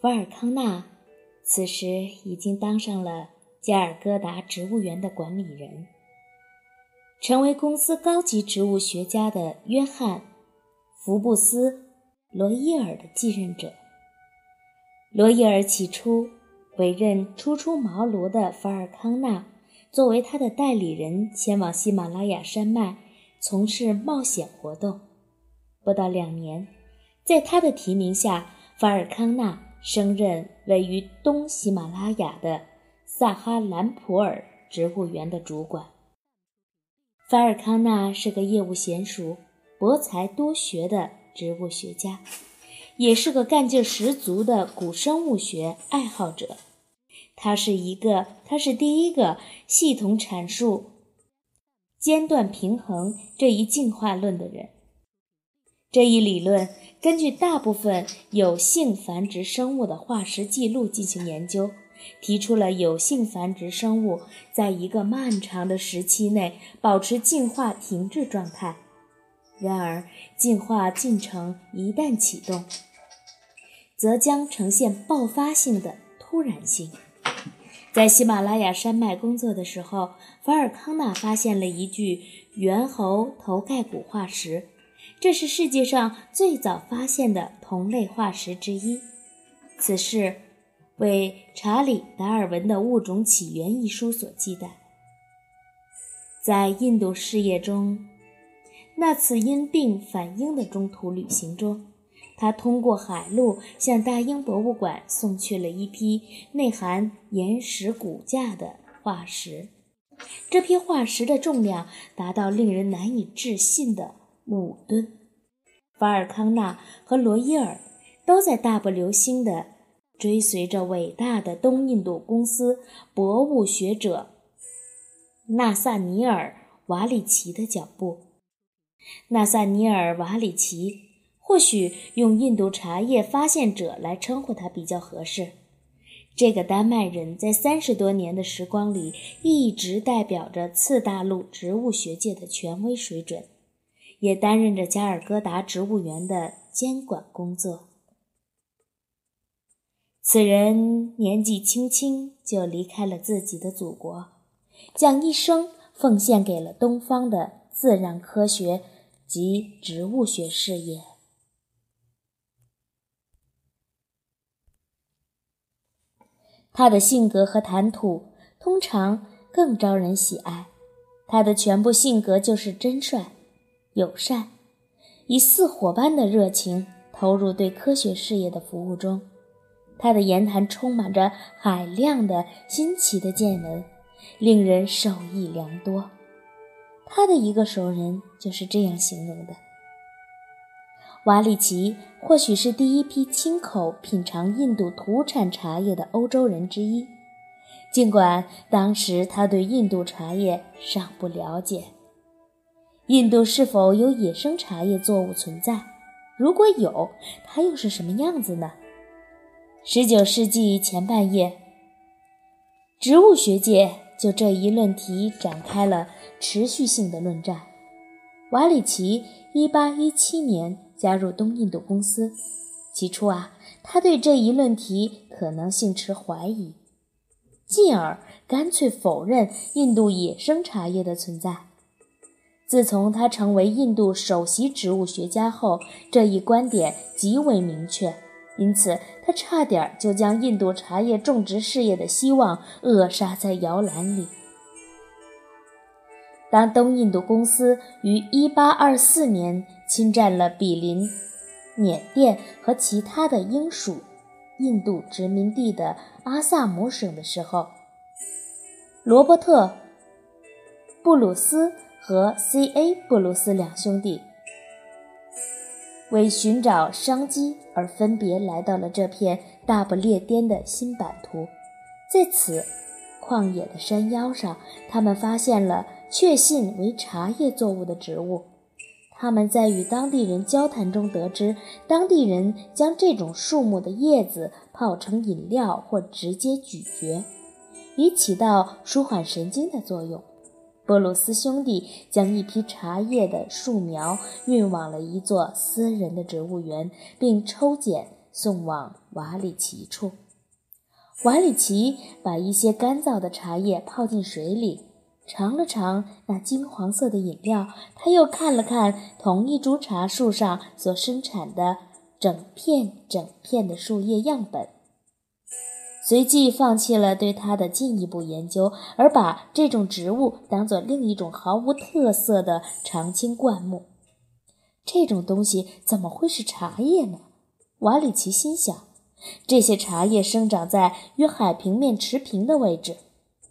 法尔康纳此时已经当上了加尔各答植物园的管理人，成为公司高级植物学家的约翰·福布斯·罗伊尔的继任者。罗伊尔起初委任初出茅庐的法尔康纳作为他的代理人，前往喜马拉雅山脉从事冒险活动。不到两年，在他的提名下，法尔康纳升任位于东喜马拉雅的萨哈兰普尔植物园的主管。法尔康纳是个业务娴熟、博才多学的植物学家。也是个干劲十足的古生物学爱好者，他是一个，他是第一个系统阐述间断平衡这一进化论的人。这一理论根据大部分有性繁殖生物的化石记录进行研究，提出了有性繁殖生物在一个漫长的时期内保持进化停滞状态。然而，进化进程一旦启动，则将呈现爆发性的突然性。在喜马拉雅山脉工作的时候，法尔康纳发现了一具猿猴头盖骨化石，这是世界上最早发现的同类化石之一。此事为查理·达尔文的《物种起源》一书所记载。在印度事业中，那次因病返英的中途旅行中。他通过海路向大英博物馆送去了一批内含岩石骨架的化石，这批化石的重量达到令人难以置信的五吨。法尔康纳和罗伊尔都在大步流星地追随着伟大的东印度公司博物学者纳萨尼尔·瓦里奇的脚步。纳萨尼尔·瓦里奇。或许用印度茶叶发现者来称呼他比较合适。这个丹麦人在三十多年的时光里，一直代表着次大陆植物学界的权威水准，也担任着加尔各答植物园的监管工作。此人年纪轻轻就离开了自己的祖国，将一生奉献给了东方的自然科学及植物学事业。他的性格和谈吐通常更招人喜爱。他的全部性格就是真率、友善，以似火般的热情投入对科学事业的服务中。他的言谈充满着海量的新奇的见闻，令人受益良多。他的一个熟人就是这样形容的。瓦里奇或许是第一批亲口品尝印度土产茶叶的欧洲人之一，尽管当时他对印度茶叶尚不了解。印度是否有野生茶叶作物存在？如果有，它又是什么样子呢？19世纪前半叶，植物学界就这一论题展开了持续性的论战。瓦里奇1817年。加入东印度公司，起初啊，他对这一论题可能性持怀疑，进而干脆否认印度野生茶叶的存在。自从他成为印度首席植物学家后，这一观点极为明确，因此他差点就将印度茶叶种植事业的希望扼杀在摇篮里。当东印度公司于1824年侵占了比邻缅甸和其他的英属印度殖民地的阿萨姆省的时候，罗伯特·布鲁斯和 C.A. 布鲁斯两兄弟为寻找商机而分别来到了这片大不列颠的新版图，在此旷野的山腰上，他们发现了。确信为茶叶作物的植物，他们在与当地人交谈中得知，当地人将这种树木的叶子泡成饮料或直接咀嚼，以起到舒缓神经的作用。波鲁斯兄弟将一批茶叶的树苗运往了一座私人的植物园，并抽检送往瓦里奇处。瓦里奇把一些干燥的茶叶泡进水里，尝了尝那金黄色的饮料，他又看了看同一株茶树上所生产的整片整片的树叶样本。随即放弃了对它的进一步研究，而把这种植物当作另一种毫无特色的常青灌木。这种东西怎么会是茶叶呢？瓦里奇心想。这些茶叶生长在与海平面持平的位置。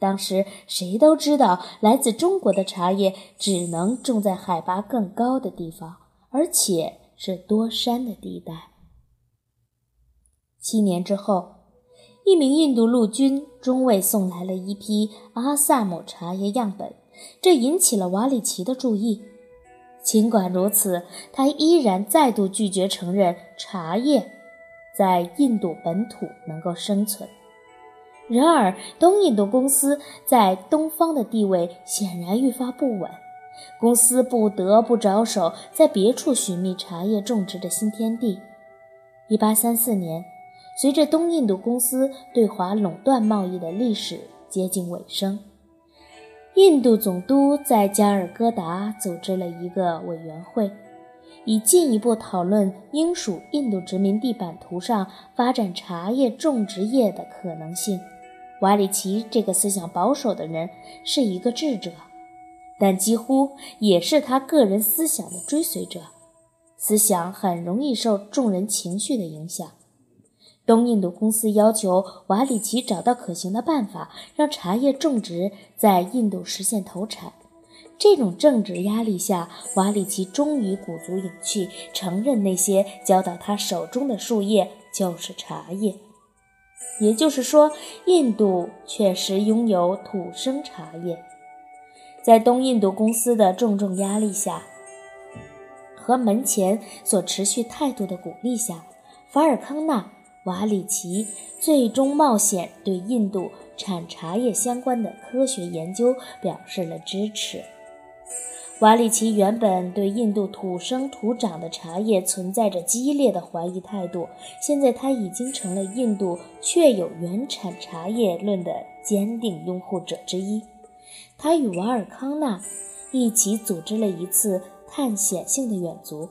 当时谁都知道，来自中国的茶叶只能种在海拔更高的地方，而且是多山的地带。七年之后。一名印度陆军中尉送来了一批阿萨姆茶叶样本，这引起了瓦里奇的注意。尽管如此，他依然再度拒绝承认茶叶在印度本土能够生存。然而，东印度公司在东方的地位显然愈发不稳，公司不得不着手在别处寻觅茶叶种植的新天地。一八三四年。随着东印度公司对华垄断贸易的历史接近尾声，印度总督在加尔各答组织了一个委员会，以进一步讨论英属印度殖民地版图上发展茶叶种植业的可能性。瓦里奇这个思想保守的人是一个智者，但几乎也是他个人思想的追随者，思想很容易受众人情绪的影响。东印度公司要求瓦里奇找到可行的办法，让茶叶种植在印度实现投产。这种政治压力下，瓦里奇终于鼓足勇气承认那些交到他手中的树叶就是茶叶。也就是说，印度确实拥有土生茶叶。在东印度公司的重重压力下，和门前所持续态度的鼓励下，法尔康纳。瓦里奇最终冒险对印度产茶叶相关的科学研究表示了支持。瓦里奇原本对印度土生土长的茶叶存在着激烈的怀疑态度，现在他已经成了印度确有原产茶叶论的坚定拥护者之一。他与瓦尔康纳一起组织了一次探险性的远足。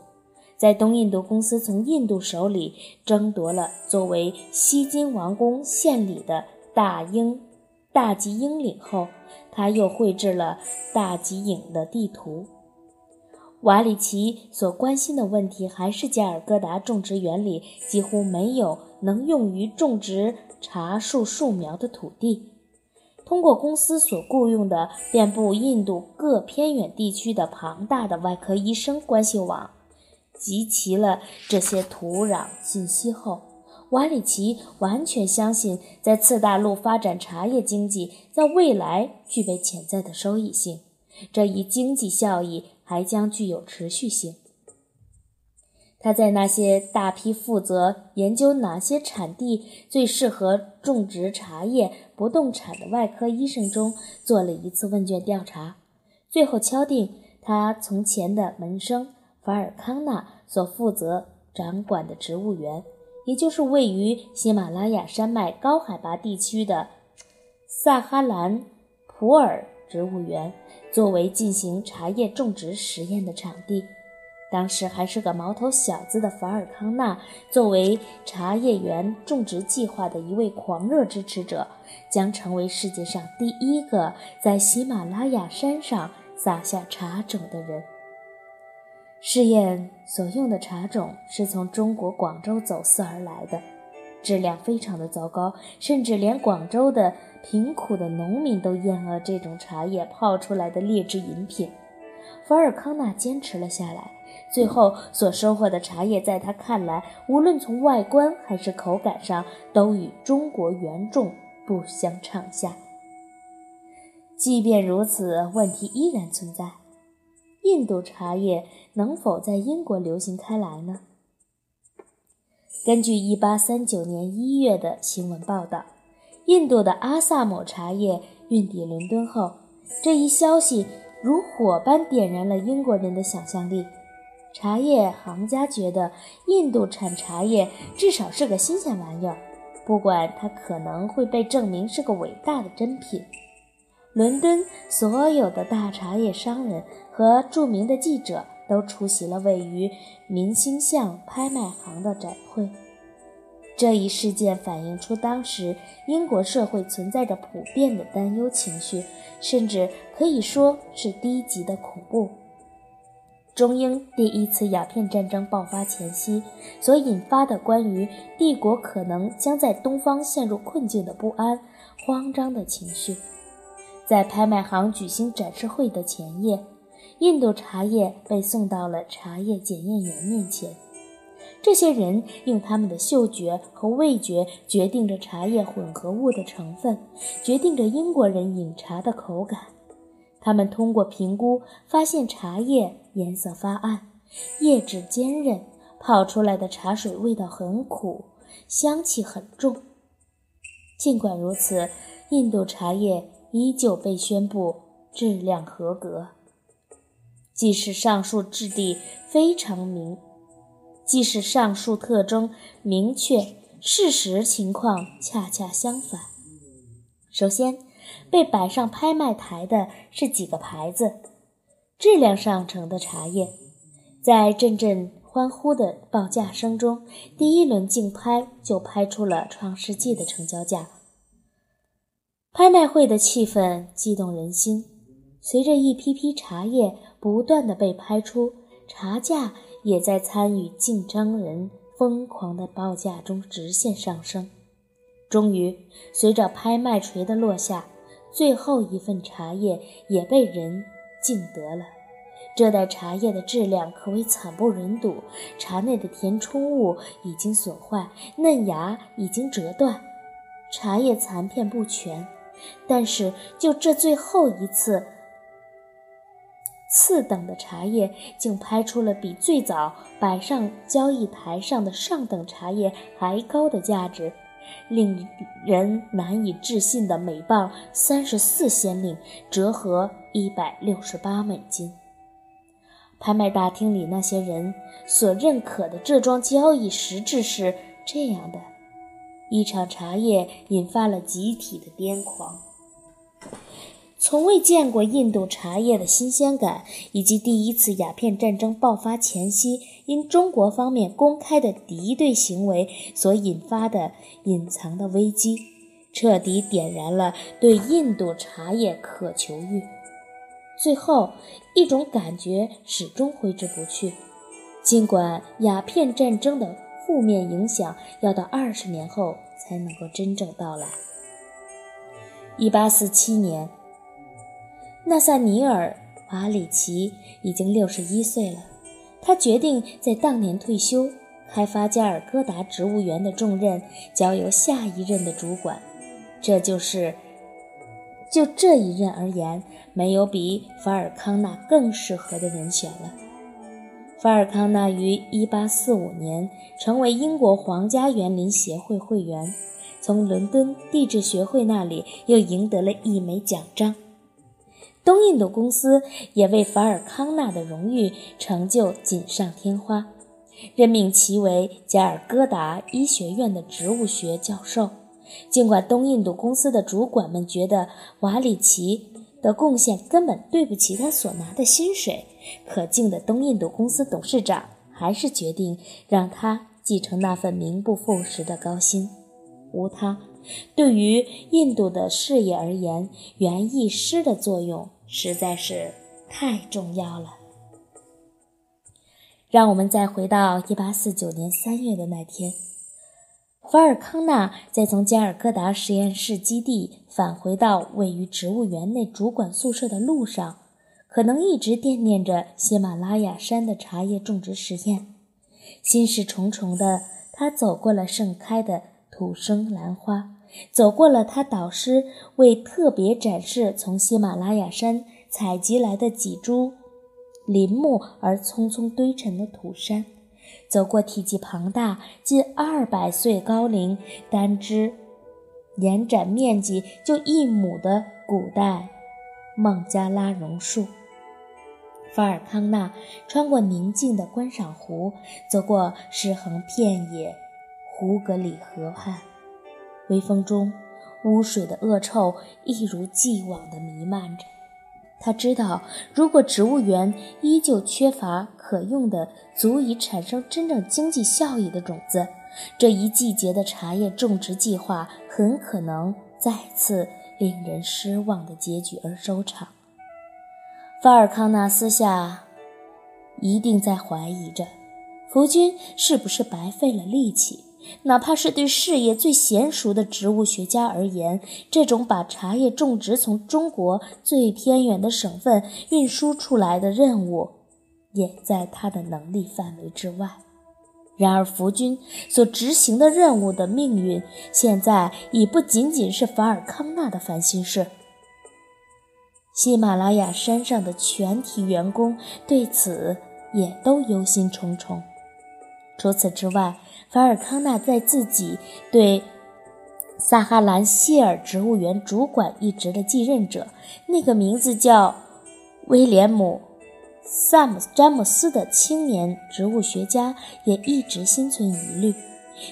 在东印度公司从印度手里争夺了作为西金王宫献礼的大英大吉英岭后，他又绘制了大吉岭的地图。瓦里奇所关心的问题还是加尔各答种植园里几乎没有能用于种植茶树树苗的土地。通过公司所雇佣的遍布印度各偏远地区的庞大的外科医生关系网。集齐了这些土壤信息后，瓦里奇完全相信，在次大陆发展茶叶经济在未来具备潜在的收益性，这一经济效益还将具有持续性。他在那些大批负责研究哪些产地最适合种植茶叶不动产的外科医生中做了一次问卷调查，最后敲定他从前的门生。法尔康纳所负责掌管的植物园，也就是位于喜马拉雅山脉高海拔地区的萨哈兰普尔植物园，作为进行茶叶种植实验的场地。当时还是个毛头小子的法尔康纳，作为茶叶园种植计划的一位狂热支持者，将成为世界上第一个在喜马拉雅山上撒下茶种的人。试验所用的茶种是从中国广州走私而来的，质量非常的糟糕，甚至连广州的贫苦的农民都厌恶这种茶叶泡出来的劣质饮品。福尔康纳坚持了下来，最后所收获的茶叶，在他看来，无论从外观还是口感上，都与中国原种不相上下。即便如此，问题依然存在。印度茶叶能否在英国流行开来呢？根据1839年1月的新闻报道，印度的阿萨姆茶叶运抵伦敦后，这一消息如火般点燃了英国人的想象力。茶叶行家觉得印度产茶叶至少是个新鲜玩意儿，不管它可能会被证明是个伟大的珍品。伦敦所有的大茶叶商人和著名的记者都出席了位于明星巷拍卖行的展会。这一事件反映出当时英国社会存在着普遍的担忧情绪，甚至可以说是低级的恐怖。中英第一次鸦片战争爆发前夕所引发的关于帝国可能将在东方陷入困境的不安、慌张的情绪，在拍卖行举行展示会的前夜，印度茶叶被送到了茶叶检验员面前。这些人用他们的嗅觉和味觉决定着茶叶混合物的成分，决定着英国人饮茶的口感。他们通过评估发现，茶叶颜色发暗，叶质坚韧，泡出来的茶水味道很苦，香气很重。尽管如此，印度茶叶依旧被宣布质量合格，即使上述质地非常明。即使上述特征明确，事实情况恰恰相反。首先，被摆上拍卖台的是几个牌子，质量上乘的茶叶。在阵阵欢呼的报价声中，第一轮竞拍就拍出了创世纪的成交价。拍卖会的气氛激动人心，随着一批批茶叶不断的被拍出，茶价。也在参与竞争人疯狂的报价中直线上升。终于，随着拍卖锤的落下，最后一份茶叶也被人竞得了。这袋茶叶的质量可谓惨不忍睹，茶内的填充物已经损坏，嫩芽已经折断，茶叶残片不全。但是，就这最后一次。次等的茶叶竟拍出了比最早摆上交易台上的上等茶叶还高的价值，令人难以置信的每磅三十四先令，折合一百六十八美金。拍卖大厅里那些人所认可的这桩交易实质是这样的：一场茶叶引发了集体的癫狂。从未见过印度茶叶的新鲜感，以及第一次鸦片战争爆发前夕因中国方面公开的敌对行为所引发的隐藏的危机，彻底点燃了对印度茶叶渴求欲。最后，一种感觉始终挥之不去，尽管鸦片战争的负面影响要到二十年后才能够真正到来。一八四七年。纳萨尼尔·瓦里奇已经六十一岁了，他决定在当年退休，开发加尔各答植物园的重任交由下一任的主管。这就是，就这一任而言，没有比法尔康纳更适合的人选了。法尔康纳于1845年成为英国皇家园林协会会员，从伦敦地质学会那里又赢得了一枚奖章。东印度公司也为法尔康纳的荣誉成就锦上添花，任命其为加尔各答医学院的植物学教授。尽管东印度公司的主管们觉得瓦里奇的贡献根本对不起他所拿的薪水，可敬的东印度公司董事长还是决定让他继承那份名不副实的高薪。无他，对于印度的事业而言，园艺师的作用。实在是太重要了。让我们再回到1849年3月的那天，法尔康纳在从加尔各答实验室基地返回到位于植物园内主管宿舍的路上，可能一直惦念着喜马拉雅山的茶叶种植实验。心事重重的他走过了盛开的土生兰花。走过了他导师为特别展示从喜马拉雅山采集来的几株林木而匆匆堆成的土山，走过体积庞大、近二百岁高龄、单枝延展面积就一亩的古代孟加拉榕树，法尔康纳穿过宁静的观赏湖，走过尸横遍野胡格里河畔，微风中污水的恶臭一如既往地弥漫着。他知道，如果植物园依旧缺乏可用的、足以产生真正经济效益的种子，这一季节的茶叶种植计划很可能再次令人失望的结局而收场。法尔康纳私下一定在怀疑着，福君是不是白费了力气。哪怕是对事业最娴熟的植物学家而言，这种把茶叶种植从中国最偏远的省份运输出来的任务，也在他的能力范围之外。然而，福军所执行的任务的命运，现在已不仅仅是法尔康纳的烦心事。喜马拉雅山上的全体员工对此也都忧心忡忡。除此之外，法尔康纳在自己对撒哈兰希尔植物园主管一职的继任者，那个名字叫威廉姆·萨姆詹姆斯的青年植物学家，也一直心存疑虑。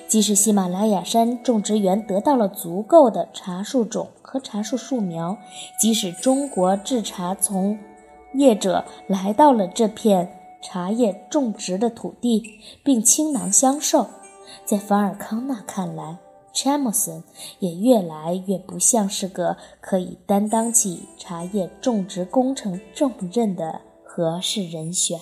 即使喜马拉雅山种植园得到了足够的茶树种和茶树树苗，即使中国制茶从业者来到了这片。茶叶种植的土地，并倾囊相授，在法尔康纳看来，查姆森也越来越不像是个可以担当起茶叶种植工程重任的合适人选。